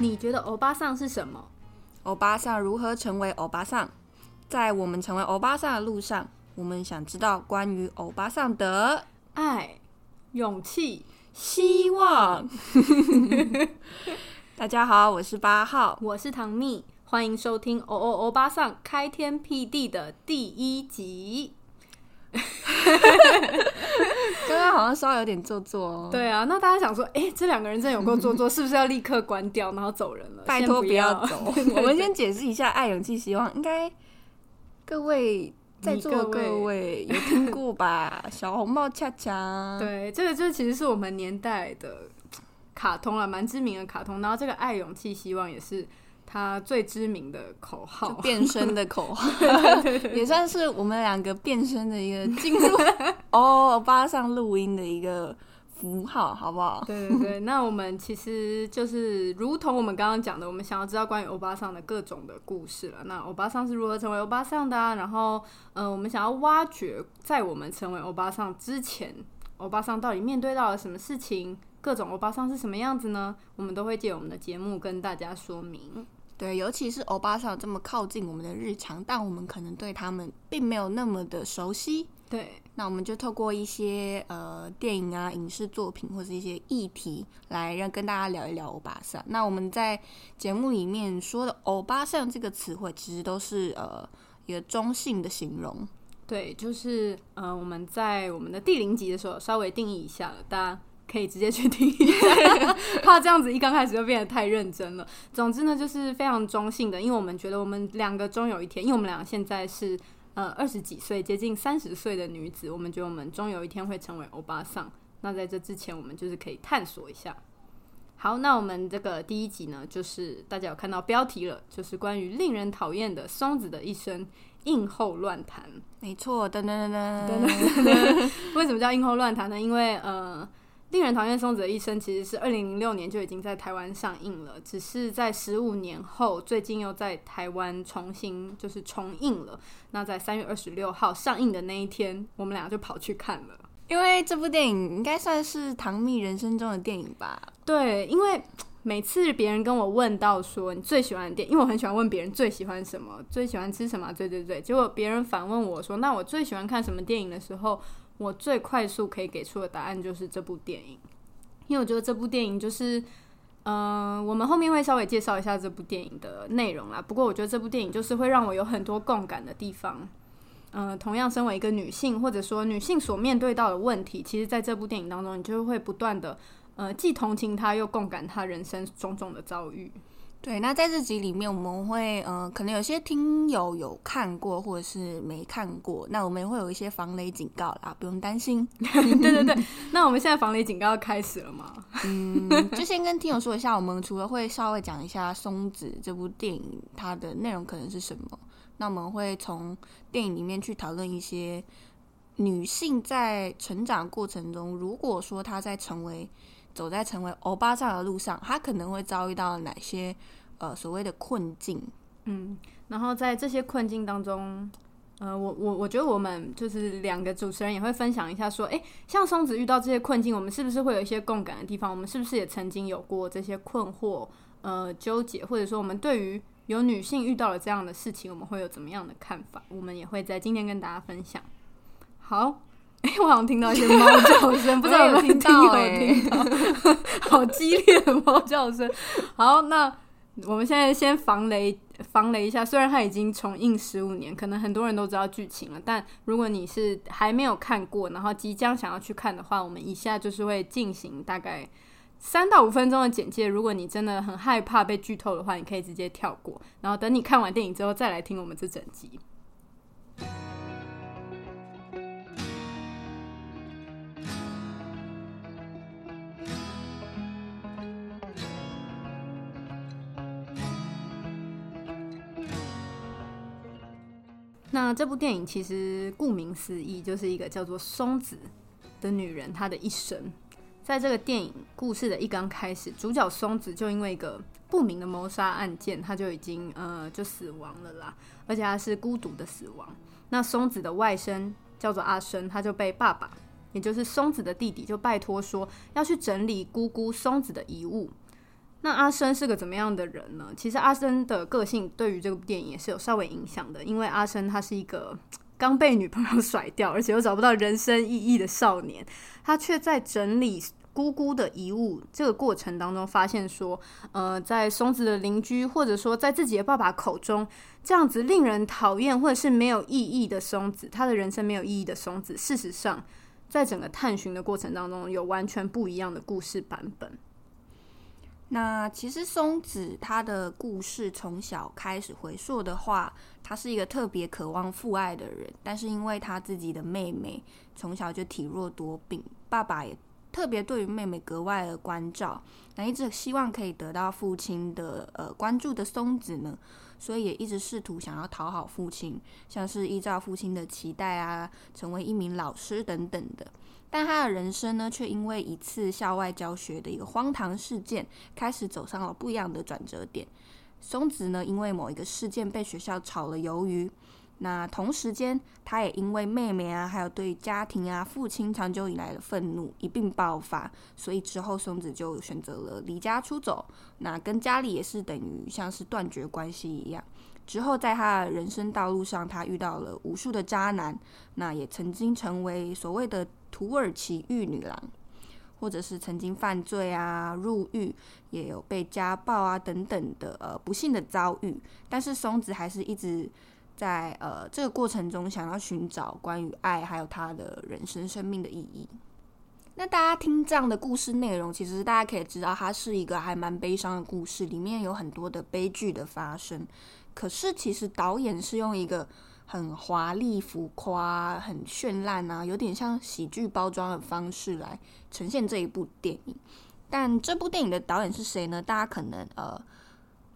你觉得欧巴桑是什么？欧巴桑如何成为欧巴桑？在我们成为欧巴桑的路上，我们想知道关于欧巴桑的爱、勇气、希望。大家好，我是八号，我是唐蜜，欢迎收听《欧欧欧巴桑开天辟地》的第一集。刚刚好像稍微有点做作哦。对啊，那大家想说，哎、这两个人真的有够做作，是不是要立刻关掉，然后走人了？拜托不要走。我们先解释一下爱、勇气、希望，应该各位在座的各位各位有听过吧？小红帽恰恰，对，这个这其实是我们年代的卡通了，蛮知名的卡通。然后这个爱、勇气、希望也是它最知名的口号。变身的口号，也算是我们两个变身的一个进入 哦欧巴上录音的一个符号，好不好？对对对，那我们其实就是如同我们刚刚讲的，我们想要知道关于欧巴桑的各种的故事了。那欧巴桑是如何成为欧巴桑的、啊？然后，呃，我们想要挖掘在我们成为欧巴桑之前，欧巴桑到底面对到了什么事情？各种欧巴桑是什么样子呢？我们都会借我们的节目跟大家说明。对，尤其是欧巴桑这么靠近我们的日常，但我们可能对他们并没有那么的熟悉。对，那我们就透过一些呃电影啊、影视作品或是一些议题来让跟大家聊一聊欧巴桑。那我们在节目里面说的“欧巴桑”这个词汇，其实都是呃一个中性的形容。对，就是呃，我们在我们的第零集的时候稍微定义一下了，大家可以直接去听一下，怕这样子一刚开始就变得太认真了。总之呢，就是非常中性的，因为我们觉得我们两个终有一天，因为我们两个现在是呃二十几岁，接近三十岁的女子，我们觉得我们终有一天会成为欧巴桑。那在这之前，我们就是可以探索一下。好，那我们这个第一集呢，就是大家有看到标题了，就是关于令人讨厌的松子的一生，硬后乱谈。没错，噔噔噔噔噔 为什么叫硬后乱谈呢？因为呃，令人讨厌松子的一生其实是二零零六年就已经在台湾上映了，只是在十五年后，最近又在台湾重新就是重映了。那在三月二十六号上映的那一天，我们俩就跑去看了。因为这部电影应该算是唐蜜人生中的电影吧。对，因为每次别人跟我问到说你最喜欢的电影，因为我很喜欢问别人最喜欢什么，最喜欢吃什么啊，对对对。结果别人反问我说，那我最喜欢看什么电影的时候，我最快速可以给出的答案就是这部电影，因为我觉得这部电影就是。嗯，我们后面会稍微介绍一下这部电影的内容啦。不过我觉得这部电影就是会让我有很多共感的地方。嗯，同样身为一个女性，或者说女性所面对到的问题，其实在这部电影当中，你就会不断的呃，既同情她，又共感她人生种种的遭遇。对，那在这集里面，我们会呃，可能有些听友有看过，或者是没看过，那我们也会有一些防雷警告啦，不用担心。对对对，那我们现在防雷警告要开始了吗？嗯，就先跟听友说一下，我们除了会稍微讲一下《松子》这部电影它的内容可能是什么，那我们会从电影里面去讨论一些女性在成长过程中，如果说她在成为走在成为欧巴桑的路上，他可能会遭遇到哪些呃所谓的困境。嗯，然后在这些困境当中，呃，我我我觉得我们就是两个主持人也会分享一下，说，诶，像松子遇到这些困境，我们是不是会有一些共感的地方？我们是不是也曾经有过这些困惑、呃纠结，或者说我们对于有女性遇到了这样的事情，我们会有怎么样的看法？我们也会在今天跟大家分享。好。哎、我好像听到一些猫叫声，不知道有没有听到、我也有听到，好激烈的猫叫声。好，那我们现在先防雷，防雷一下。虽然它已经重映十五年，可能很多人都知道剧情了，但如果你是还没有看过，然后即将想要去看的话，我们以下就是会进行大概三到五分钟的简介。如果你真的很害怕被剧透的话，你可以直接跳过，然后等你看完电影之后再来听我们这整集。那这部电影其实顾名思义，就是一个叫做松子的女人她的一生。在这个电影故事的一刚开始，主角松子就因为一个不明的谋杀案件，她就已经呃就死亡了啦，而且她是孤独的死亡。那松子的外甥叫做阿生，他就被爸爸，也就是松子的弟弟，就拜托说要去整理姑姑松子的遗物。那阿生是个怎么样的人呢？其实阿生的个性对于这部电影也是有稍微影响的，因为阿生他是一个刚被女朋友甩掉，而且又找不到人生意义的少年，他却在整理姑姑的遗物这个过程当中，发现说，呃，在松子的邻居或者说在自己的爸爸口中，这样子令人讨厌或者是没有意义的松子，他的人生没有意义的松子，事实上，在整个探寻的过程当中，有完全不一样的故事版本。那其实松子他的故事从小开始回溯的话，他是一个特别渴望父爱的人，但是因为他自己的妹妹从小就体弱多病，爸爸也特别对于妹妹格外的关照，那一直希望可以得到父亲的呃关注的松子呢，所以也一直试图想要讨好父亲，像是依照父亲的期待啊，成为一名老师等等的。但他的人生呢，却因为一次校外教学的一个荒唐事件，开始走上了不一样的转折点。松子呢，因为某一个事件被学校炒了鱿鱼。那同时间，他也因为妹妹啊，还有对家庭啊、父亲长久以来的愤怒一并爆发，所以之后松子就选择了离家出走。那跟家里也是等于像是断绝关系一样。之后，在他的人生道路上，他遇到了无数的渣男，那也曾经成为所谓的土耳其玉女郎，或者是曾经犯罪啊、入狱，也有被家暴啊等等的呃不幸的遭遇。但是松子还是一直在呃这个过程中想要寻找关于爱，还有他的人生生命的意义。那大家听这样的故事内容，其实大家可以知道，它是一个还蛮悲伤的故事，里面有很多的悲剧的发生。可是，其实导演是用一个很华丽、浮夸、很绚烂啊，有点像喜剧包装的方式来呈现这一部电影。但这部电影的导演是谁呢？大家可能呃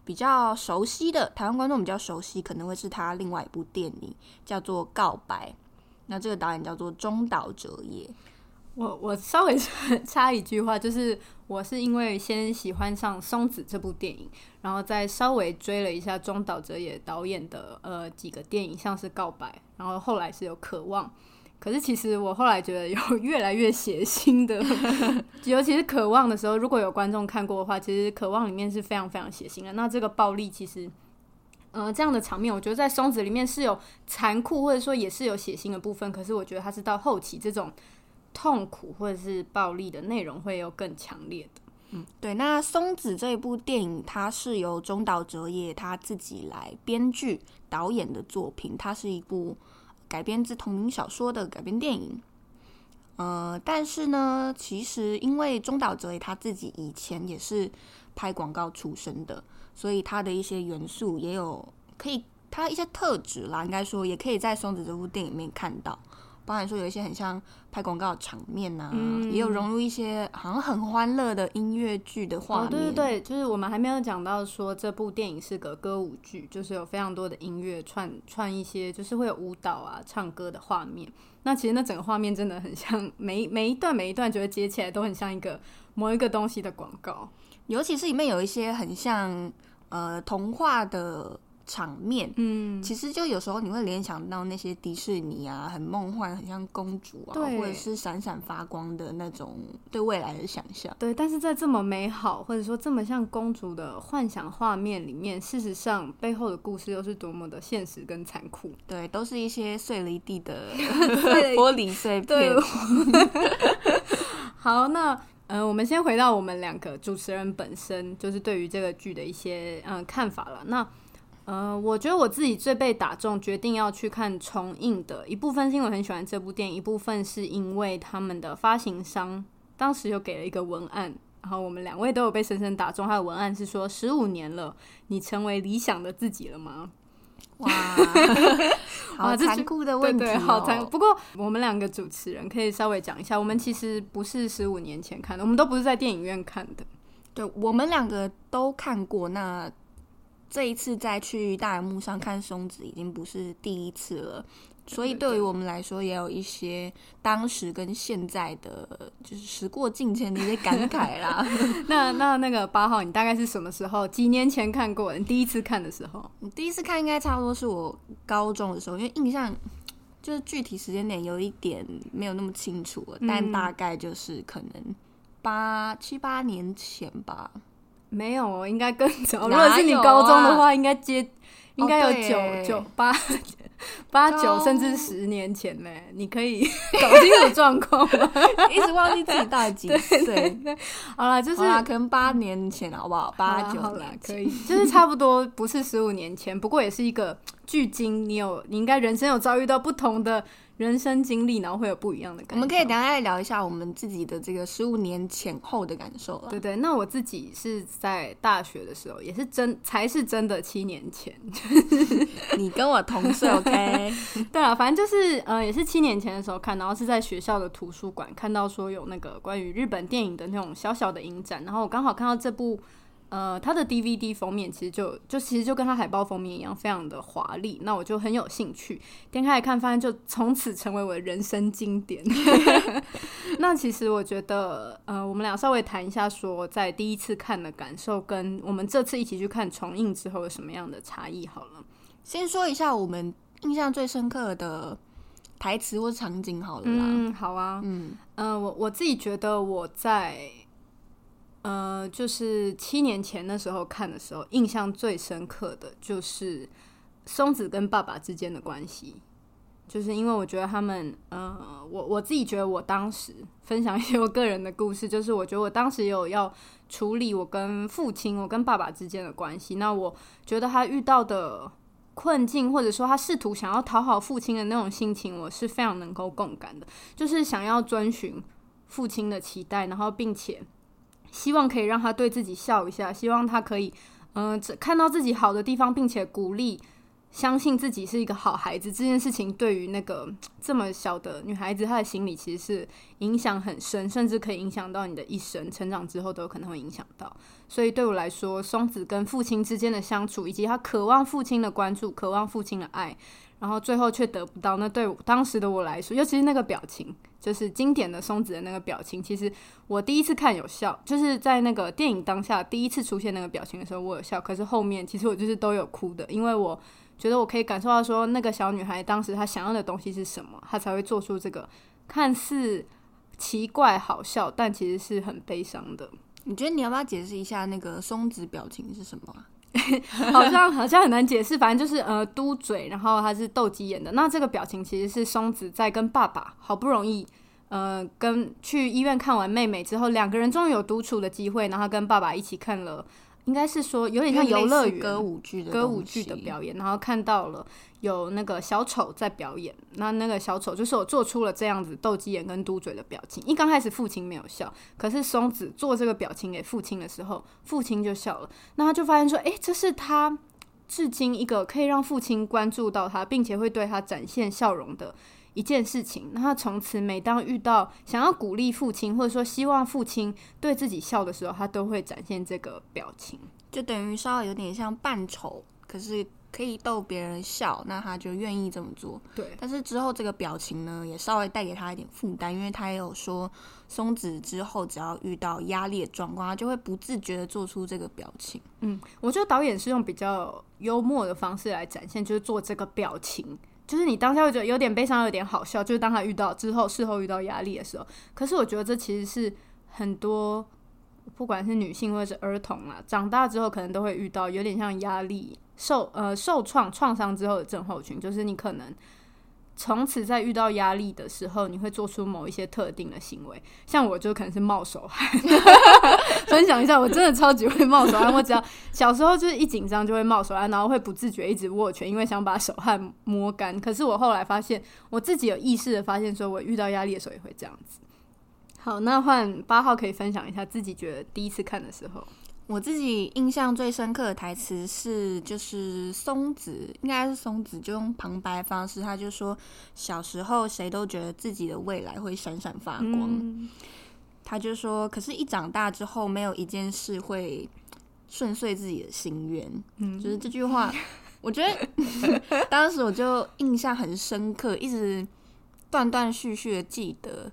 比较熟悉的台湾观众比较熟悉，可能会是他另外一部电影叫做《告白》。那这个导演叫做中岛哲也。我我稍微 插一句话，就是我是因为先喜欢上松子这部电影，然后再稍微追了一下中岛哲也导演的呃几个电影，像是《告白》，然后后来是有《渴望》，可是其实我后来觉得有越来越血腥的，尤其是《渴望》的时候，如果有观众看过的话，其实《渴望》里面是非常非常血腥的。那这个暴力其实，呃，这样的场面，我觉得在松子里面是有残酷或者说也是有血腥的部分，可是我觉得它是到后期这种。痛苦或者是暴力的内容会有更强烈的。嗯，对。那松子这部电影，它是由中岛哲也他自己来编剧、导演的作品。它是一部改编自同名小说的改编电影。呃，但是呢，其实因为中岛哲也他自己以前也是拍广告出身的，所以他的一些元素也有可以，他一些特质啦，应该说也可以在松子这部电影里面看到。包含说有一些很像拍广告的场面呐，也有融入一些好像很欢乐的音乐剧的画面。对对对，就是我们还没有讲到说这部电影是个歌舞剧，就是有非常多的音乐串串一些，就是会有舞蹈啊、唱歌的画面。那其实那整个画面真的很像每每一段每一段，觉得接起来都很像一个某一个东西的广告，尤其是里面有一些很像呃童话的。场面，嗯，其实就有时候你会联想到那些迪士尼啊，很梦幻，很像公主啊，或者是闪闪发光的那种对未来的想象。对，但是在这么美好或者说这么像公主的幻想画面里面，事实上背后的故事又是多么的现实跟残酷。对，都是一些碎了一地的 玻璃碎片。好，那呃，我们先回到我们两个主持人本身，就是对于这个剧的一些嗯看法了。那呃，我觉得我自己最被打中，决定要去看重映的一部分，是因为很喜欢这部电影；一部分是因为他们的发行商当时又给了一个文案，然后我们两位都有被深深打中。他的文案是说：“十五年了，你成为理想的自己了吗？”哇，好残酷的问题，好残。不过我们两个主持人可以稍微讲一下，我们其实不是十五年前看的，我们都不是在电影院看的。对，我们两个都看过那。这一次再去大荧幕上看松子已经不是第一次了，所以对于我们来说也有一些当时跟现在的就是时过境迁的一些感慨啦。那那那个八号，你大概是什么时候？几年前看过？你第一次看的时候？你第一次看应该差不多是我高中的时候，因为印象就是具体时间点有一点没有那么清楚了，但大概就是可能八七八年前吧。没有哦，应该更早。如果是你高中的啊话，应该接应该有九九八 八九甚至十年前嘞。你可以 搞清楚状况吗？一直忘记自己到底几岁。好了，就是，可能八年前好不好？八九好啦可以，就是差不多不是十五年前，不过也是一个距今你有你应该人生有遭遇到不同的人生经历，然后会有不一样的感受。我们可以等下再聊一下我们自己的这个十五年前后的感受了。对对，那我自己是在大学的时候，也是真才是真的七年前。你跟我同岁，OK？对啊，反正就是呃，也是七年前的时候看，然后是在学校的图书馆看到说有那个关于日本电影的那种小小的影展，然后我刚好看到这部呃它的 DVD 封面，其实就就其实就跟它海报封面一样，非常的华丽，那我就很有兴趣点开来看，发现就从此成为我的人生经典。那其实我觉得呃，我们俩稍微谈一下说，在第一次看的感受，跟我们这次一起去看重映之后有什么样的差异好了。先说一下我们印象最深刻的台词或场景好了啦。嗯，好啊。嗯，嗯，我我自己觉得我在呃，就是七年前那时候看的时候，印象最深刻的就是松子跟爸爸之间的关系。就是因为我觉得他们，呃，我我自己觉得我当时分享一些我个人的故事，就是我觉得我当时有要处理我跟父亲、我跟爸爸之间的关系。那我觉得他遇到的困境，或者说他试图想要讨好父亲的那种心情，我是非常能够共感的。就是想要遵循父亲的期待，然后并且希望可以让他对自己笑一下，希望他可以嗯、看到自己好的地方，并且鼓励。相信自己是一个好孩子这件事情，对于那个这么小的女孩子，她的心理其实是影响很深，甚至可以影响到你的一生，成长之后都有可能会影响到。所以对我来说，双子跟父亲之间的相处，以及他渴望父亲的关注，渴望父亲的爱，然后最后却得不到，那对当时的我来说，尤其是那个表情，就是经典的松子的那个表情。其实我第一次看有笑，就是在那个电影当下第一次出现那个表情的时候，我有笑。可是后面其实我就是都有哭的，因为我觉得我可以感受到说，那个小女孩当时她想要的东西是什么，她才会做出这个看似奇怪好笑，但其实是很悲伤的。你觉得你要不要解释一下那个松子表情是什么？好像好像很难解释，反正就是呃嘟嘴，然后他是斗鸡眼的。那这个表情其实是松子在跟爸爸好不容易呃跟去医院看完妹妹之后，两个人终于有独处的机会，然后跟爸爸一起看了，应该是说有点像游乐园歌舞剧的歌舞剧的表演，然后看到了有那个小丑在表演，那那个小丑就是我做出了这样子斗鸡眼跟嘟嘴的表情。一刚开始父亲没有笑，可是松子做这个表情给父亲的时候，父亲就笑了。那他就发现说，诶，这是他至今一个可以让父亲关注到他，并且会对他展现笑容的一件事情。那他从此每当遇到想要鼓励父亲，或者说希望父亲对自己笑的时候，他都会展现这个表情。就等于稍微有点像扮丑，可是可以逗别人笑，那他就愿意这么做。对，但是之后这个表情呢，也稍微带给他一点负担，因为他也有说，松子之后只要遇到压力的状况，他就会不自觉的做出这个表情。嗯，我觉得导演是用比较幽默的方式来展现，就是做这个表情。就是你当下会觉得有点悲伤，有点好笑，就是当他遇到之后，事后遇到压力的时候。可是我觉得这其实是很多不管是女性或者是儿童啊，长大之后可能都会遇到，有点像压力受呃受创创伤之后的症候群，就是你可能从此在遇到压力的时候，你会做出某一些特定的行为。像我就可能是冒手汗，分享一下，我真的超级会冒手汗。我只要小时候就是一紧张就会冒手汗，然后会不自觉一直握拳，因为想把手汗摸干。可是我后来发现，我自己有意识的发现，说我遇到压力的时候也会这样子。好，那换八号可以分享一下自己觉得第一次看的时候，我自己印象最深刻的台词是，就是松子，应该是松子，就用旁白方式，他就说小时候谁都觉得自己的未来会闪闪发光，嗯他就说，可是，一长大之后，没有一件事会顺遂自己的心愿。嗯就是这句话，我觉得 当时我就印象很深刻，一直断断续续的记得。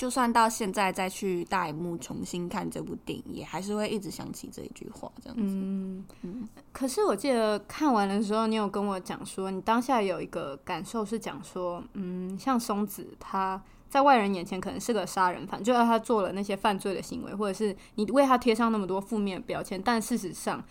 就算到现在再去大荧幕重新看这部电影，也还是会一直想起这一句话，这样子。嗯嗯可是我记得看完的时候，你有跟我讲说，你当下有一个感受是讲说，嗯，像松子他在外人眼前可能是个杀人犯，就要他做了那些犯罪的行为，或者是你为他贴上那么多负面标签，但事实上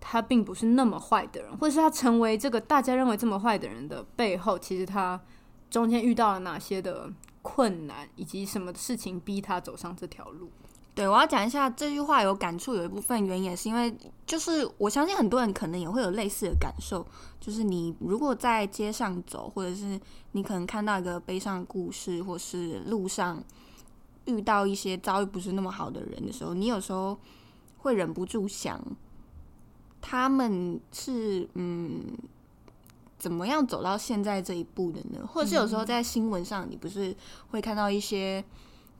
他并不是那么坏的人，或者是他成为这个大家认为这么坏的人的背后，其实他中间遇到了哪些的困难，以及什么事情逼他走上这条路。对，我要讲一下这句话有感触，有一部分原因也是因为，就是我相信很多人可能也会有类似的感受，就是你如果在街上走，或者是你可能看到一个悲伤故事，或是路上遇到一些遭遇不是那么好的人的时候，你有时候会忍不住想，他们是嗯怎么样走到现在这一步的呢？或者是有时候在新闻上，你不是会看到一些。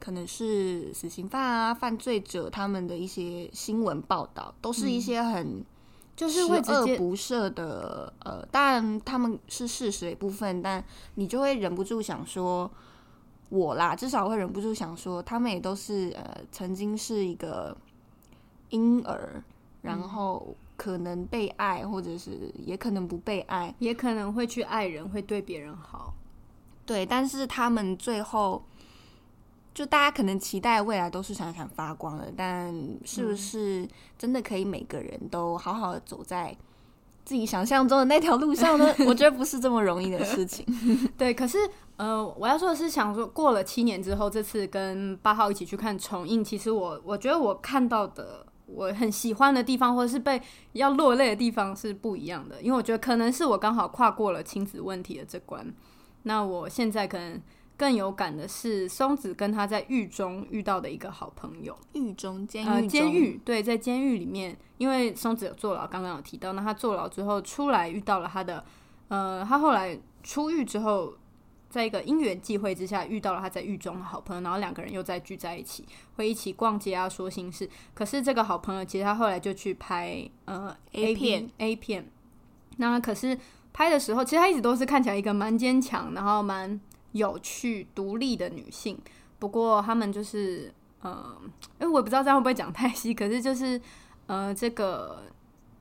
可能是死刑犯啊、犯罪者他们的一些新闻报道，都是一些很就是会恶不赦的。呃，当然他们是事实的一部分，但你就会忍不住想说，我啦，至少会忍不住想说，他们也都是呃曾经是一个婴儿，然后可能被爱，或者是也可能不被爱，也可能会去爱人，会对别人好。对，但是他们最后。就大家可能期待未来都是闪闪发光的，但是不是真的可以每个人都好好的走在自己想象中的那条路上呢？我觉得不是这么容易的事情。对，可是呃，我要说的是，想说过了七年之后，这次跟八号一起去看重映，其实我我觉得我看到的我很喜欢的地方，或者是被要落泪的地方是不一样的，因为我觉得可能是我刚好跨过了亲子问题的这关，那我现在可能。更有感的是松子跟他在狱中遇到的一个好朋友。狱中监狱监狱对，在监狱里面，因为松子有坐牢，刚刚有提到，那他坐牢之后出来遇到了他的，呃，他后来出狱之后，在一个因缘际会之下遇到了他在狱中的好朋友，然后两个人又再聚在一起，会一起逛街啊，说心事。可是这个好朋友其实他后来就去拍呃 A 片 A 片，那可是拍的时候，其实他一直都是看起来一个蛮坚强，然后蛮。有趣、独立的女性，不过他们就是，呃，因为我也不知道这样会不会讲太细，可是就是，呃，这个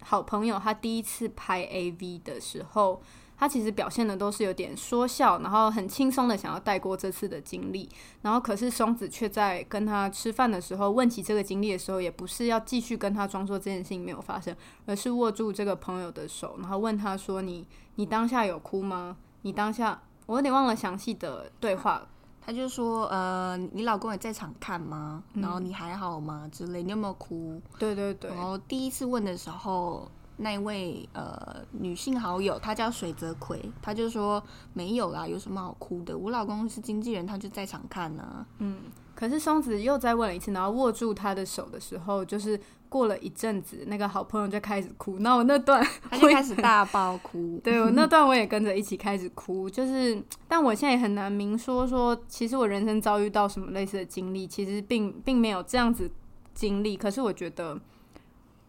好朋友他第一次拍 AV 的时候，他其实表现的都是有点说笑，然后很轻松的想要带过这次的经历，然后可是松子却在跟他吃饭的时候问起这个经历的时候，也不是要继续跟他装作这件事情没有发生，而是握住这个朋友的手，然后问他说：“你你当下有哭吗？你当下？”我有点忘了详细的对话，他就说：“呃，你老公也在场看吗？然后你还好吗？之类，你有没有哭？”对对对。然后第一次问的时候，那位呃女性好友，她叫水泽葵，她就说：“没有啦，有什么好哭的？我老公是经纪人，他就在场看呢。”嗯。可是松子又再问了一次，然后握住他的手的时候，就是过了一阵子，那个好朋友就开始哭。那我那段他就开始大爆哭，对我那段我也跟着一起开始哭。就是，但我现在也很难明说说，其实我人生遭遇到什么类似的经历，其实并并没有这样子经历。可是我觉得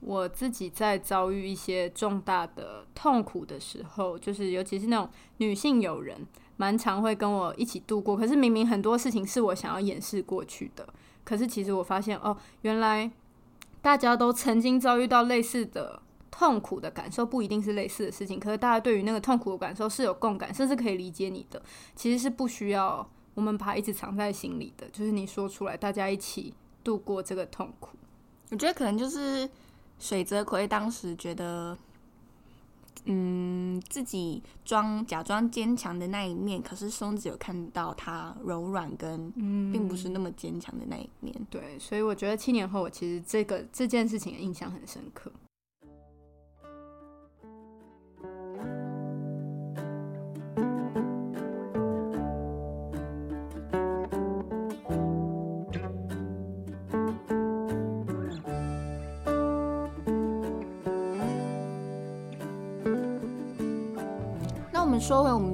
我自己在遭遇一些重大的痛苦的时候，就是尤其是那种女性友人。蛮常会跟我一起度过，可是明明很多事情是我想要掩饰过去的，可是其实我发现哦，原来大家都曾经遭遇到类似的痛苦的感受，不一定是类似的事情，可是大家对于那个痛苦的感受是有共感，甚至可以理解你的，其实是不需要我们把它一直藏在心里的，就是你说出来，大家一起度过这个痛苦。我觉得可能就是水泽葵当时觉得。嗯，自己装假装坚强的那一面，可是松子有看到他柔软跟并不是那么坚强的那一面。对，所以我觉得七年后，我其实这个这件事情印象很深刻。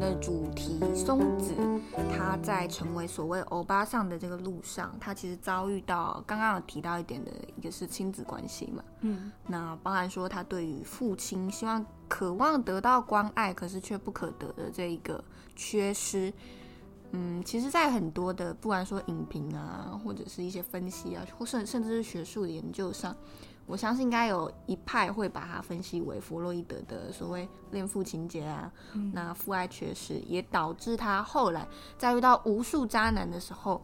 的主题，松子他在成为所谓欧巴桑的这个路上，他其实遭遇到刚刚有提到一点的一个是亲子关系嘛，嗯，那包含说他对于父亲希望渴望得到关爱，可是却不可得的这一个缺失，嗯，其实，在很多的不管说影评啊，或者是一些分析啊，或甚甚至是学术的研究上，我相信应该有一派会把它分析为弗洛伊德的所谓恋父情节啊，那父爱缺失也导致他后来在遇到无数渣男的时候，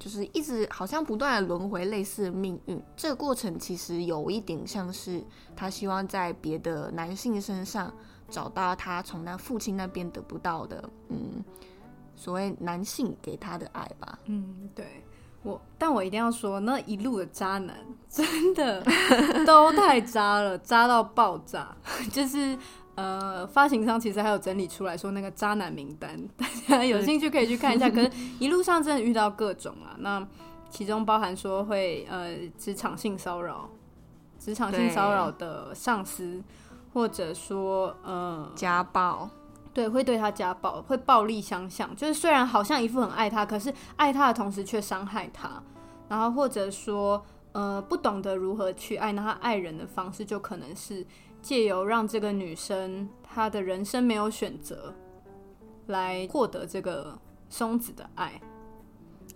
就是一直好像不断的轮回类似的命运。这个过程其实有一点像是他希望在别的男性身上找到他从他父亲那边得不到的，嗯，所谓男性给他的爱吧。嗯，对。我，但我一定要说，那一路的渣男真的都太渣了，渣到爆炸。就是呃，发行商其实还有整理出来说那个渣男名单，大家有兴趣可以去看一下。可是一路上真的遇到各种啊，那其中包含说会呃职场性骚扰、职场性骚扰的上司，或者说呃家暴。对，会对他家暴，会暴力相向，就是虽然好像一副很爱他，可是爱他的同时却伤害他。然后或者说，呃，不懂得如何去爱，那他爱人的方式就可能是借由让这个女生她的人生没有选择，来获得这个松子的爱。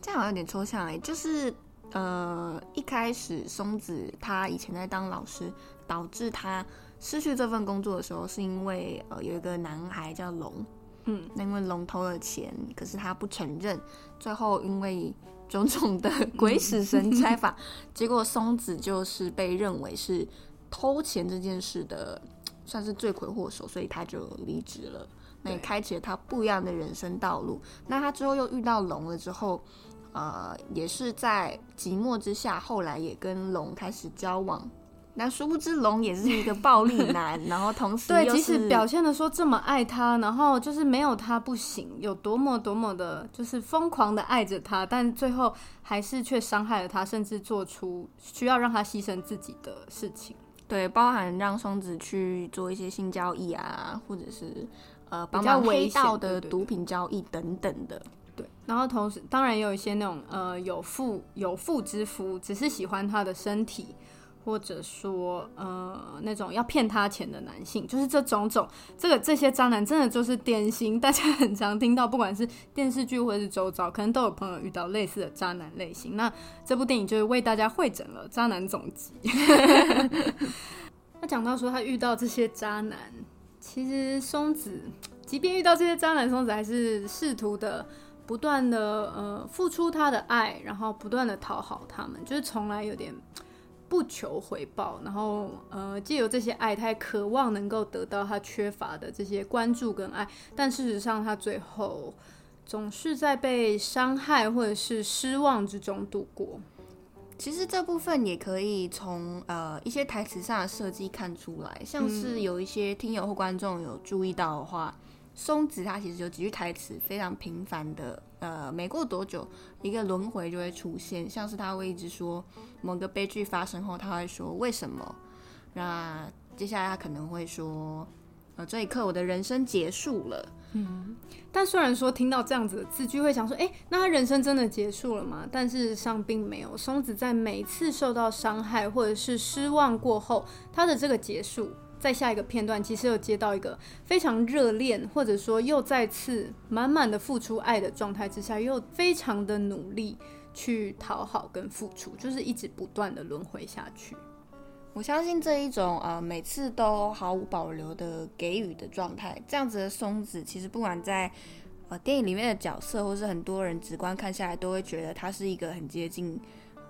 这样好像有点抽象哎，就是呃，一开始松子她以前在当老师，导致她。失去这份工作的时候，是因为呃有一个男孩叫龙，嗯，那因为龙偷了钱，可是他不承认，最后因为种种的鬼使神差 法，结果松子就是被认为是偷钱这件事的算是罪魁祸首，所以他就离职了，那也开启了他不一样的人生道路。那他之后又遇到龙了之后，呃，也是在寂寞之下，后来也跟龙开始交往。那殊不知龙也是一个暴力男，然后同时对，即使表现的说这么爱他，然后就是没有他不行，有多么多么的，就是疯狂的爱着他，但最后还是却伤害了他，甚至做出需要让他牺牲自己的事情。对，包含让双子去做一些性交易啊，或者是呃比较危道的毒品交易等等的。对，然后同时当然也有一些那种呃有妇有妇之夫，只是喜欢他的身体。或者说，呃，那种要骗他钱的男性，就是这种种，这个这些渣男真的就是典型，大家 很常听到，不管是电视剧或者是周遭，可能都有朋友遇到类似的渣男类型。那这部电影就是为大家汇整了渣男总集。他讲到说，他遇到这些渣男，其实松子，即便遇到这些渣男，松子还是试图的不断的呃付出他的爱，然后不断的讨好他们，就是从来有点。不求回报，然后呃，借由这些爱，他渴望能够得到他缺乏的这些关注跟爱，但事实上，他最后总是在被伤害或者是失望之中度过。其实这部分也可以从呃一些台词上的设计看出来，像是有一些听友或观众有注意到的话。松子他其实有几句台词非常频繁的，呃，没过多久一个轮回就会出现，像是他会一直说某个悲剧发生后，他会说为什么？那接下来他可能会说，呃，这一刻我的人生结束了。嗯，但虽然说听到这样子的字句会想说，哎，那他人生真的结束了吗？但事实上并没有。松子在每次受到伤害或者是失望过后，他的这个结束。在下一个片段，其实有接到一个非常热恋，或者说又再次满满的付出爱的状态之下，又非常的努力去讨好跟付出，就是一直不断的轮回下去。我相信这一种呃每次都毫无保留的给予的状态，这样子的松子，其实不管在呃电影里面的角色，或是很多人直观看下来，都会觉得她是一个很接近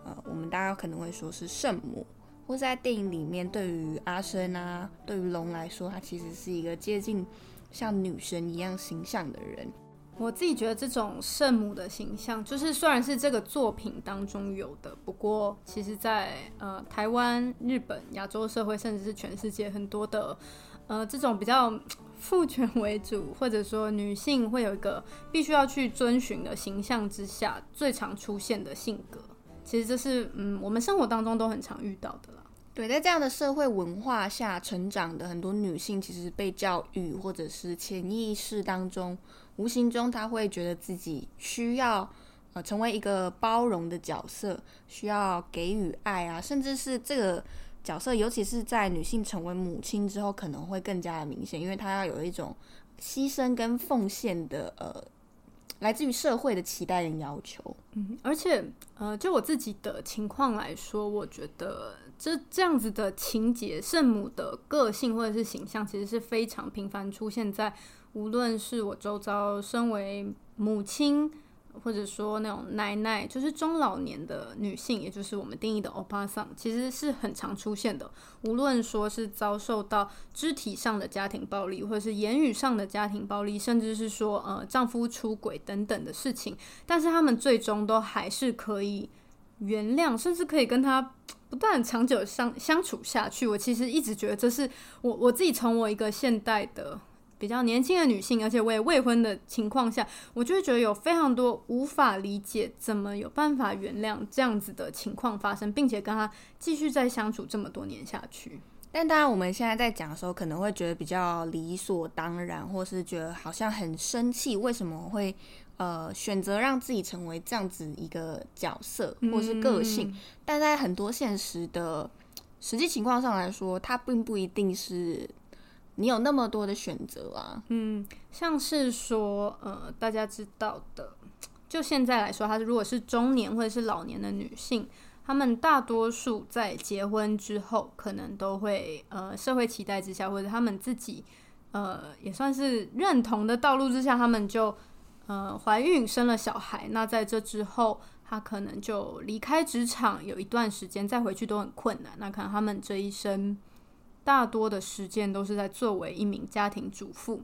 呃我们大家可能会说是圣母。或在电影里面，对于阿生啊，对于龙来说，他其实是一个接近像女神一样形象的人。我自己觉得这种圣母的形象，就是虽然是这个作品当中有的，不过其实，在呃台湾、日本、亚洲社会，甚至是全世界很多的呃这种比较父权为主，或者说女性会有一个必须要去遵循的形象之下，最常出现的性格。其实这是嗯，我们生活当中都很常遇到的啦。对，在这样的社会文化下成长的很多女性，其实被教育或者是潜意识当中，无形中她会觉得自己需要呃成为一个包容的角色，需要给予爱啊，甚至是这个角色，尤其是在女性成为母亲之后，可能会更加的明显，因为她要有一种牺牲跟奉献的呃。来自于社会的期待跟要求，嗯，而且，呃，就我自己的情况来说，我觉得这这样子的情节，圣母的个性或者是形象，其实是非常频繁出现在无论是我周遭身为母亲。或者说那种奶奶，就是中老年的女性，也就是我们定义的欧巴桑，其实是很常出现的。无论说是遭受到肢体上的家庭暴力，或者是言语上的家庭暴力，甚至是说呃丈夫出轨等等的事情，但是他们最终都还是可以原谅，甚至可以跟他不断长久相相处下去。我其实一直觉得这是我我自己从我一个现代的。比较年轻的女性，而且我也未婚的情况下，我就会觉得有非常多无法理解，怎么有办法原谅这样子的情况发生，并且跟他继续再相处这么多年下去。但当然，我们现在在讲的时候，可能会觉得比较理所当然，或是觉得好像很生气，为什么会呃选择让自己成为这样子一个角色或是个性？但在很多现实的实际情况上来说，它并不一定是。你有那么多的选择啊，嗯，像是说，呃，大家知道的，就现在来说，她如果是中年或者是老年的女性，她们大多数在结婚之后，可能都会，呃，社会期待之下，或者她们自己，呃，也算是认同的道路之下，她们就，呃，怀孕生了小孩。那在这之后，她可能就离开职场，有一段时间再回去都很困难。那可能她们这一生。大多的时间都是在作为一名家庭主妇，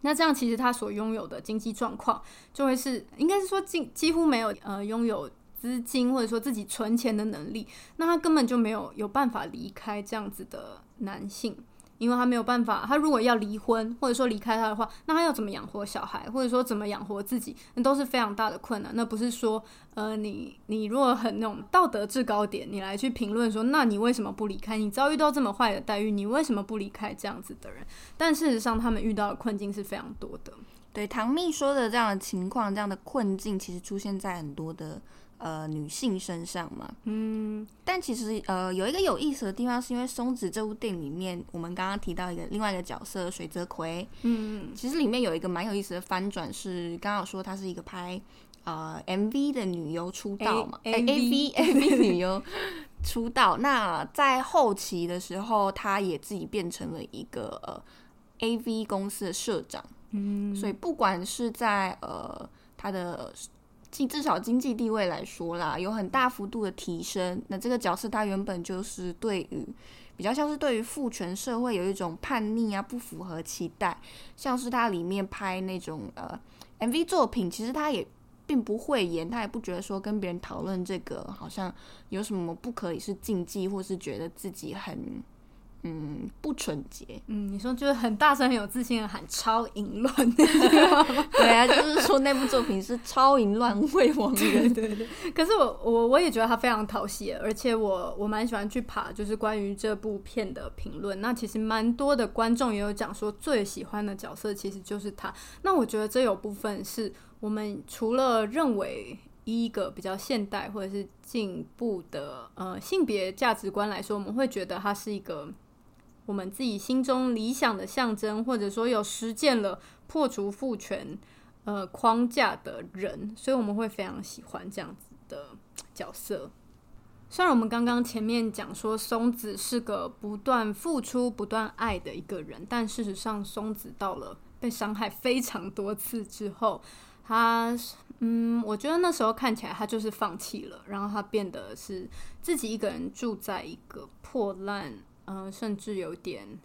那这样其实他所拥有的经济状况就会是，应该是说几几乎没有呃拥有资金或者说自己存钱的能力，那他根本就没有有办法离开这样子的男性。因为他没有办法，他如果要离婚或者说离开他的话，那他要怎么养活小孩，或者说怎么养活自己，那都是非常大的困难。那不是说，呃，你你如果很那种道德制高点，你来去评论说，那你为什么不离开？你遭遇到这么坏的待遇，你为什么不离开这样子的人？但事实上，他们遇到的困境是非常多的。对，唐蜜说的这样的情况，这样的困境，其实出现在很多的。呃，女性身上嘛，嗯，但其实呃，有一个有意思的地方，是因为松子这部电影里面，我们刚刚提到一个另外一个角色水泽葵，嗯，其实里面有一个蛮有意思的翻转，是刚好说她是一个拍呃 MV 的女优出道嘛，A V A V 女优出道，那在后期的时候，她也自己变成了一个呃 A V 公司的社长，嗯，所以不管是在呃她的。即至少经济地位来说啦，有很大幅度的提升。那这个角色他原本就是对于比较像是对于父权社会有一种叛逆啊，不符合期待。像是他里面拍那种呃 MV 作品，其实他也并不会演，他也不觉得说跟别人讨论这个好像有什么不可以是禁忌，或是觉得自己很。嗯，不纯洁。嗯，你说就是很大声、很有自信的喊“超淫乱”，对啊，就是说那部作品是超淫乱未亡人。对对。可是我我我也觉得他非常讨喜，而且我我蛮喜欢去爬，就是关于这部片的评论。那其实蛮多的观众也有讲说，最喜欢的角色其实就是他。那我觉得这有部分是我们除了认为一个比较现代或者是进步的呃性别价值观来说，我们会觉得他是一个。我们自己心中理想的象征，或者说有实践了破除父权呃框架的人，所以我们会非常喜欢这样子的角色。虽然我们刚刚前面讲说松子是个不断付出、不断爱的一个人，但事实上松子到了被伤害非常多次之后，他嗯，我觉得那时候看起来他就是放弃了，然后他变得是自己一个人住在一个破烂。嗯，甚至有点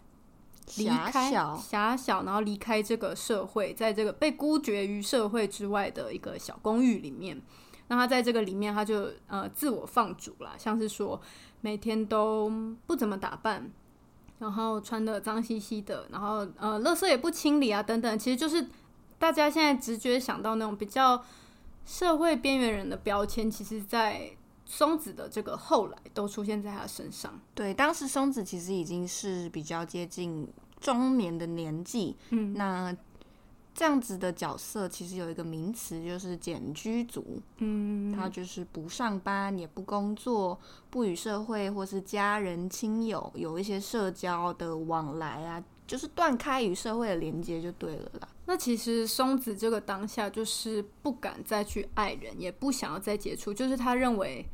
狭小，狭小，然后离开这个社会，在这个被孤绝于社会之外的一个小公寓里面。那他在这个里面，他就呃自我放逐了，像是说每天都不怎么打扮，然后穿的脏兮兮的，然后呃，垃圾也不清理啊，等等。其实就是大家现在直觉想到那种比较社会边缘人的标签，其实，在。松子的这个后来都出现在他身上。对，当时松子其实已经是比较接近中年的年纪。嗯，那这样子的角色其实有一个名词，就是简居族。嗯，他就是不上班，也不工作，不与社会或是家人亲友有一些社交的往来啊，就是断开与社会的连接就对了啦。那其实松子这个当下就是不敢再去爱人，也不想要再接触，就是他认为。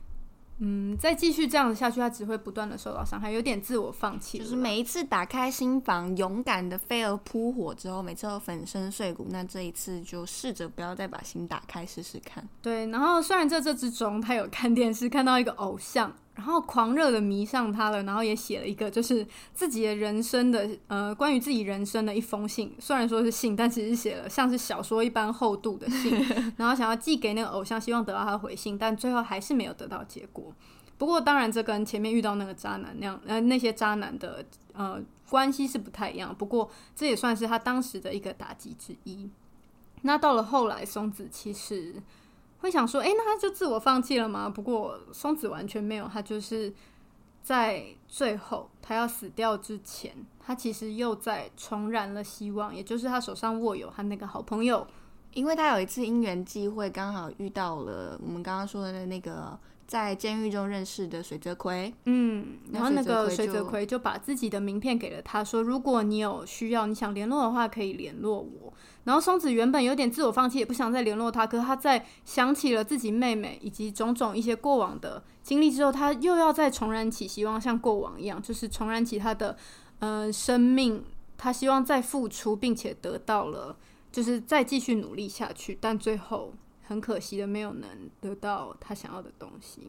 嗯，再继续这样子下去，他只会不断的受到伤害，有点自我放弃。就是每一次打开心房，勇敢的飞蛾扑火之后，每次都粉身碎骨。那这一次就试着不要再把心打开试试看。对，然后虽然在这之中，他有看电视看到一个偶像，然后狂热的迷上他了，然后也写了一个就是自己的人生的呃关于自己人生的一封信，虽然说是信，但其实写了像是小说一般厚度的信，然后想要寄给那个偶像，希望得到他的回信，但最后还是没有得到结果。不过当然，这跟前面遇到那个渣男那样呃那些渣男的呃关系是不太一样。不过这也算是他当时的一个打击之一。那到了后来，松子其实会想说，诶，那他就自我放弃了吗？不过松子完全没有，他就是在最后他要死掉之前，他其实又在重燃了希望，也就是他手上握有他那个好朋友，因为他有一次因缘际会，刚好遇到了我们刚刚说的那个在监狱中认识的水泽葵。嗯，然后那个水泽葵就水泽葵就把自己的名片给了他，说如果你有需要，你想联络的话，可以联络我。然后松子原本有点自我放弃，也不想再联络他，可是他在想起了自己妹妹以及种种一些过往的经历之后，他又要再重燃起希望，像过往一样，就是重燃起他的呃生命。他希望再付出，并且得到了，就是再继续努力下去，但最后很可惜的没有能得到他想要的东西。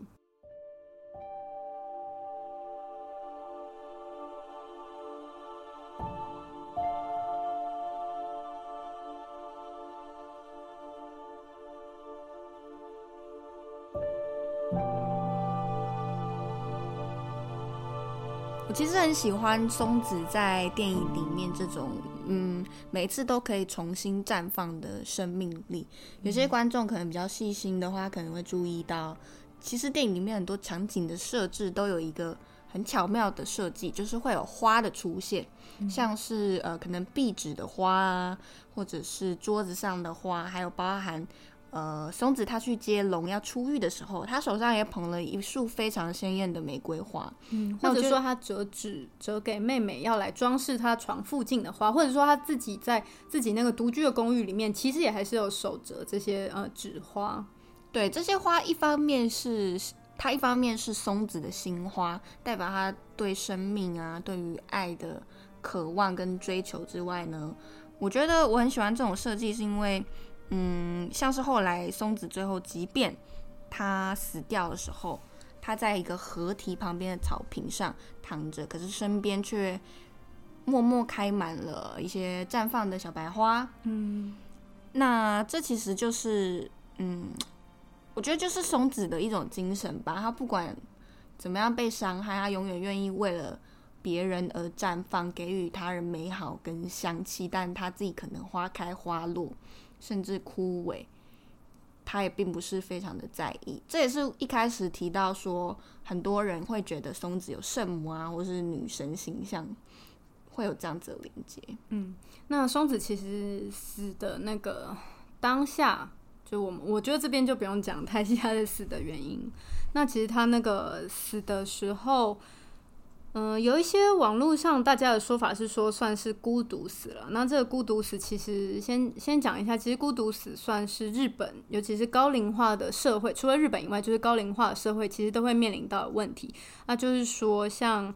我其实很喜欢松子在电影里面这种，嗯，每次都可以重新绽放的生命力。有些观众可能比较细心的话，可能会注意到，其实电影里面很多场景的设置都有一个很巧妙的设计，就是会有花的出现，像是呃，可能壁纸的花啊，或者是桌子上的花，还有包含。呃，松子他去接龙要出狱的时候，他手上也捧了一束非常鲜艳的玫瑰花。嗯，或者说他折纸折给妹妹要来装饰他床附近的花，或者说他自己在自己那个独居的公寓里面，其实也还是有手折这些呃纸花。对，这些花一方面是它一方面是松子的心花，代表他对生命啊、对于爱的渴望跟追求之外呢，我觉得我很喜欢这种设计，是因为嗯，像是后来松子最后即便他死掉的时候，他在一个河堤旁边的草坪上躺着，可是身边却默默开满了一些绽放的小白花。嗯，那这其实就是，嗯，我觉得就是松子的一种精神吧。他不管怎么样被伤害，他永远愿意为了别人而绽放，给予他人美好跟香气，但他自己可能花开花落，甚至枯萎，他也并不是非常的在意。这也是一开始提到说，很多人会觉得松子有圣母啊，或是女神形象，会有这样子的连接。嗯那松子其实死的那个当下，就我们我觉得这边就不用讲太细他的死的原因。那其实他那个死的时候，嗯、有一些网络上大家的说法是说算是孤独死了。那这个孤独死其实先先讲一下，其实孤独死算是日本，尤其是高龄化的社会，除了日本以外，就是高龄化的社会其实都会面临到的问题。那就是说像。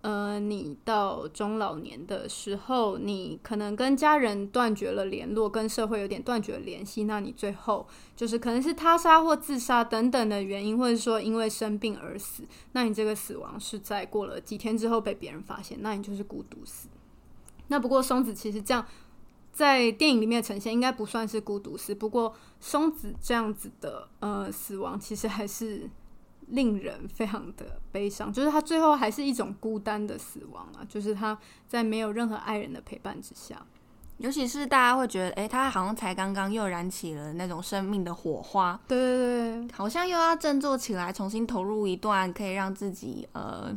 呃，你到中老年的时候，你可能跟家人断绝了联络，跟社会有点断绝联系，那你最后就是可能是他杀或自杀等等的原因，或者说因为生病而死，那你这个死亡是在过了几天之后被别人发现，那你就是孤独死。那不过松子其实这样在电影里面呈现应该不算是孤独死，不过松子这样子的呃死亡其实还是令人非常的悲伤，就是他最后还是一种孤单的死亡啊，就是他在没有任何爱人的陪伴之下。尤其是大家会觉得，诶，他好像才刚刚又燃起了那种生命的火花，对对对，好像又要振作起来，重新投入一段可以让自己呃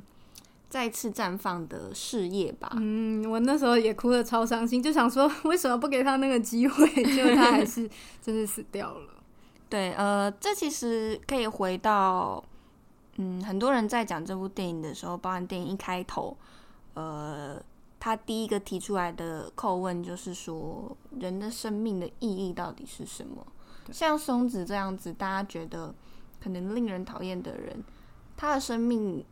再次绽放的事业吧。嗯，我那时候也哭的超伤心，就想说为什么不给他那个机会，结果他还是就是死掉了。对，呃，这其实可以回到，嗯，很多人在讲这部电影的时候，包含电影一开头，呃，他第一个提出来的叩问就是说，人的生命的意义到底是什么？像松子这样子，大家觉得可能令人讨厌的人，他的生命，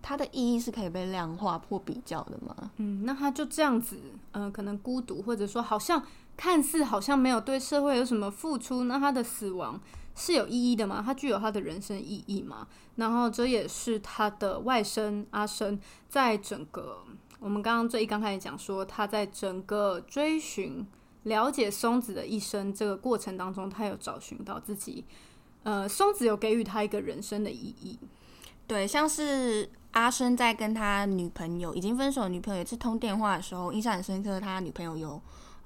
他的意义是可以被量化或比较的吗？嗯，那他就这样子，呃，可能孤独，或者说好像看似好像没有对社会有什么付出，那他的死亡是有意义的吗？他具有他的人生意义吗？然后这也是他的外甥阿生在整个我们刚刚最一刚开始讲说，他在整个追寻了解松子的一生这个过程当中，他有找寻到自己，呃，松子有给予他一个人生的意义。对，像是阿生在跟他女朋友已经分手女朋友一次通电话的时候，印象很深刻。他女朋友有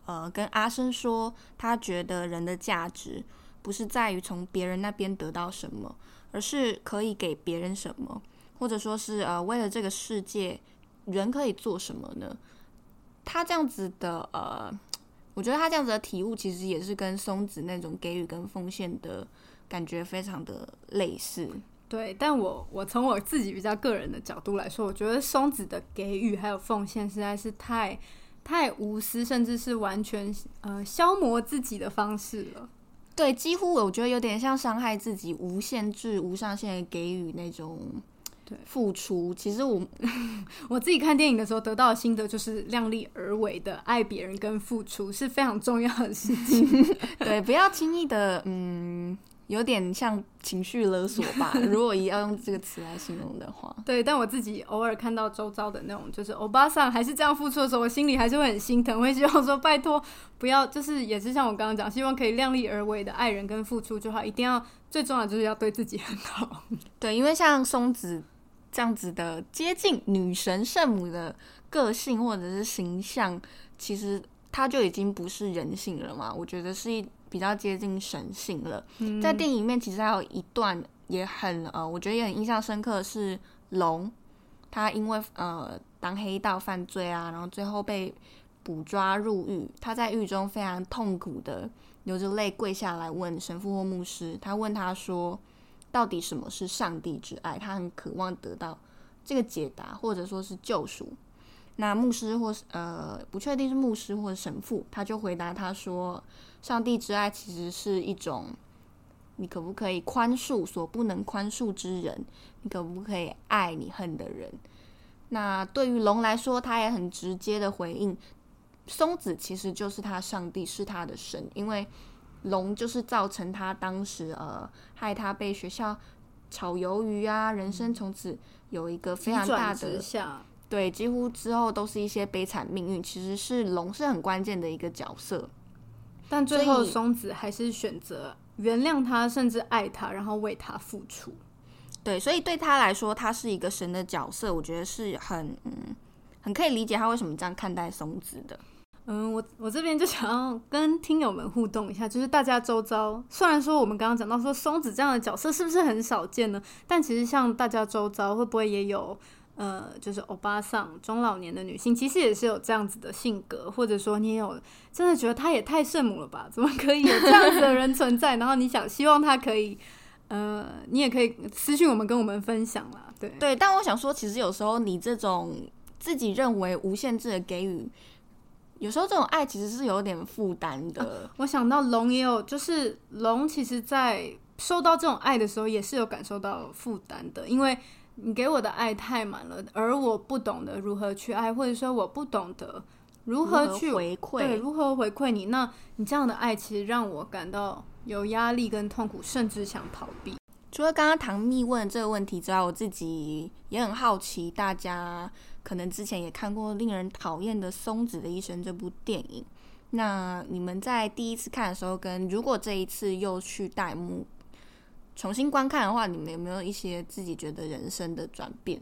呃跟阿生说，他觉得人的价值不是在于从别人那边得到什么，而是可以给别人什么，或者说是呃为了这个世界，人可以做什么呢？他这样子的呃，我觉得他这样子的体悟，其实也是跟松子那种给予跟奉献的感觉非常的类似。对，但我我从我自己比较个人的角度来说，我觉得松子的给予还有奉献实在是太太无私，甚至是完全呃消磨自己的方式了。对，几乎我觉得有点像伤害自己，无限制、无上限的给予那种付出。其实我 我自己看电影的时候得到的心得就是量力而为的爱别人跟付出是非常重要的事情。对不要轻易的嗯。有点像情绪勒索吧，如果要用这个词来形容的话。对，但我自己偶尔看到周遭的那种，就是欧巴桑还是这样付出的时候，我心里还是会很心疼，会希望说拜托不要，就是也是像我刚刚讲，希望可以量力而为的爱人跟付出就好，一定要最重要就是要对自己很好。对，因为像松子这样子的接近女神圣母的个性或者是形象，其实他就已经不是人性了嘛，我觉得是一。比较接近神性了，在电影里面其实还有一段也很呃，我觉得也很印象深刻，是龙，他因为呃当黑道犯罪啊，然后最后被捕抓入狱，他在狱中非常痛苦的流着泪跪下来问神父或牧师，他问他说，到底什么是上帝之爱？他很渴望得到这个解答，或者说是救赎。那牧师或是呃不确定是牧师或者神父，他就回答他说。上帝之爱其实是一种，你可不可以宽恕所不能宽恕之人？你可不可以爱你恨的人？那对于龙来说，他也很直接的回应：松子其实就是他上帝，是他的神，因为龙就是造成他当时呃害他被学校炒鱿鱼啊，人生从此有一个非常大的对，几乎之后都是一些悲惨命运。其实是龙是很关键的一个角色。但最后，松子还是选择原谅他，甚至爱他，然后为他付出。对，所以对他来说，他是一个神的角色，我觉得是很嗯，很可以理解他为什么这样看待松子的。嗯，我我这边就想要跟听友们互动一下，就是大家周遭，虽然说我们刚刚讲到说松子这样的角色是不是很少见呢？但其实像大家周遭，会不会也有？呃，就是欧巴桑中老年的女性，其实也是有这样子的性格，或者说你也有真的觉得她也太圣母了吧？怎么可以有这样子的人存在？然后你想希望她可以，呃，你也可以私信我们跟我们分享啦。对对，但我想说，其实有时候你这种自己认为无限制的给予，有时候这种爱其实是有点负担的。我想到龙也有，就是龙其实在受到这种爱的时候，也是有感受到负担的，因为。你给我的爱太满了，而我不懂得如何去爱，或者说我不懂得如何去回馈，对，如何回馈你？那你这样的爱其实让我感到有压力跟痛苦，甚至想逃避。除了刚刚唐蜜问这个问题之外，我自己也很好奇，大家可能之前也看过令人讨厌的松子的一生这部电影。那你们在第一次看的时候，跟如果这一次又去代幕。重新观看的话，你们有没有一些自己觉得人生的转变，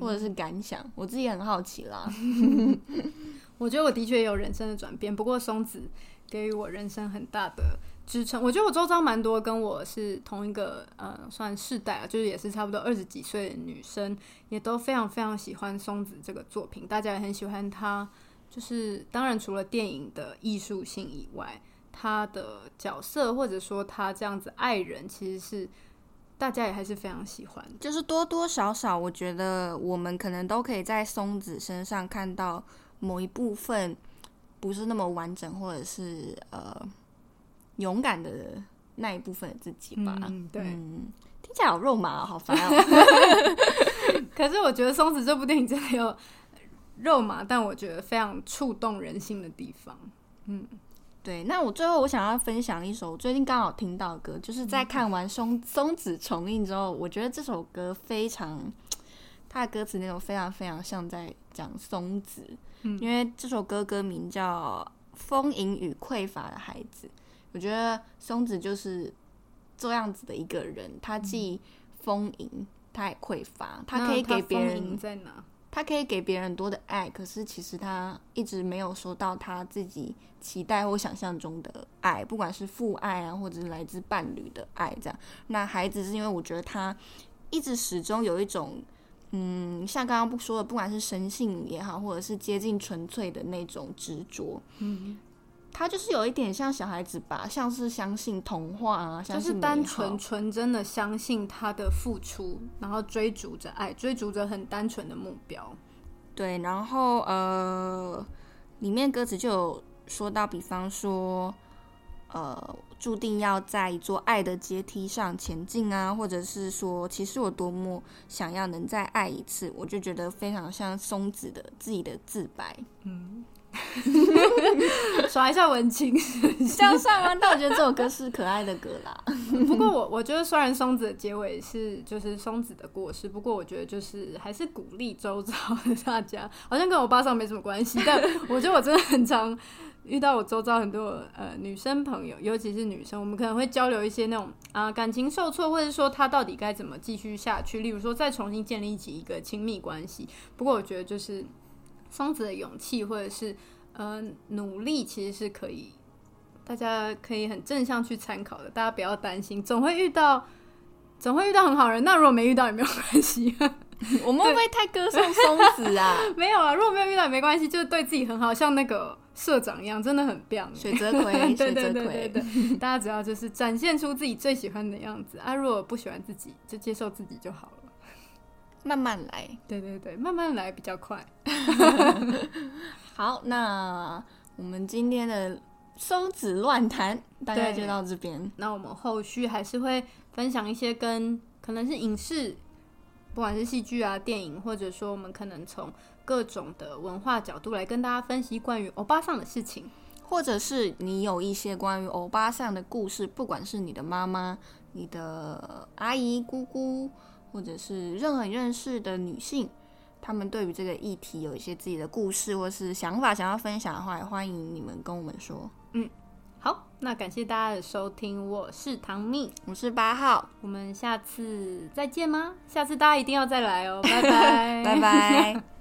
或者是感想？我自己很好奇啦。我觉得我的确有人生的转变，不过松子给予我人生很大的支撑。我觉得我周遭蛮多跟我是同一个呃算世代啊，就是也是差不多二十几岁的女生，也都非常非常喜欢松子这个作品，大家也很喜欢她。就是当然除了电影的艺术性以外。他的角色，或者说他这样子爱人，其实是大家也还是非常喜欢。就是多多少少，我觉得我们可能都可以在松子身上看到某一部分不是那么完整，或者是呃勇敢的那一部分的自己吧。嗯，对。嗯，听起来好肉麻、哦，好烦哦。可是我觉得《松子》这部电影真的有肉麻，但我觉得非常触动人心的地方。嗯，对，那我最后我想要分享一首我最近刚好听到的歌，就是在看完松松子重映之后，我觉得这首歌非常，它的歌词那种非常非常像在讲松子，嗯。因为这首歌歌名叫《丰盈与匮乏的孩子》，我觉得松子就是这样子的一个人，他既丰盈，他也匮乏，他可以给别人在哪？他可以给别人多的爱，可是其实他一直没有收到他自己期待或想象中的爱，不管是父爱啊，或者是来自伴侣的爱，这样。那孩子是因为我觉得他一直始终有一种，嗯，像刚刚不说的，不管是神性也好，或者是接近纯粹的那种执着，嗯，他就是有一点像小孩子吧，像是相信童话啊，相就是单纯纯真的相信他的付出，然后追逐着爱，追逐着很单纯的目标。对，然后呃，里面歌词就有说到，比方说，呃，注定要在一座爱的阶梯上前进啊，或者是说，其实我多么想要能再爱一次，我就觉得非常像松子的自己的自白。嗯，耍一下文青。这样算吗？但我觉得这首歌是可爱的歌啦。不过我我觉得虽然松子的结尾是就是松子的过世，不过我觉得就是还是鼓励周遭的大家，好像跟我爸上没什么关系，但我觉得我真的很常遇到我周遭很多呃女生朋友，尤其是女生，我们可能会交流一些那种啊、感情受挫，或者说她到底该怎么继续下去，例如说再重新建立起一个亲密关系。不过我觉得就是松子的勇气或者是呃努力，其实是可以。大家可以很正向去参考的，大家不要担心，总会遇到，总会遇到很好人。那如果没遇到也没有关系，我们会不会太歌颂松子啊？没有啊，如果没有遇到也没关系，就是对自己很好，像那个社长一样，真的很棒。选择葵，对水泽对对，大家只要就是展现出自己最喜欢的样子啊，如果不喜欢自己，就接受自己就好了。慢慢来。对对对，慢慢来比较快。好，那我们今天的松子乱谈大概就到这边。那我们后续还是会分享一些跟可能是影视，不管是戏剧啊、电影，或者说我们可能从各种的文化角度来跟大家分析关于欧巴上的事情。或者是你有一些关于欧巴桑的故事，不管是你的妈妈、你的阿姨、姑姑，或者是任何你认识的女性，她们对于这个议题有一些自己的故事或是想法想要分享的话，也欢迎你们跟我们说。嗯好，那感谢大家的收听，我是唐蜜，我是八号，我们下次再见吗？下次大家一定要再来哦，拜拜，拜拜。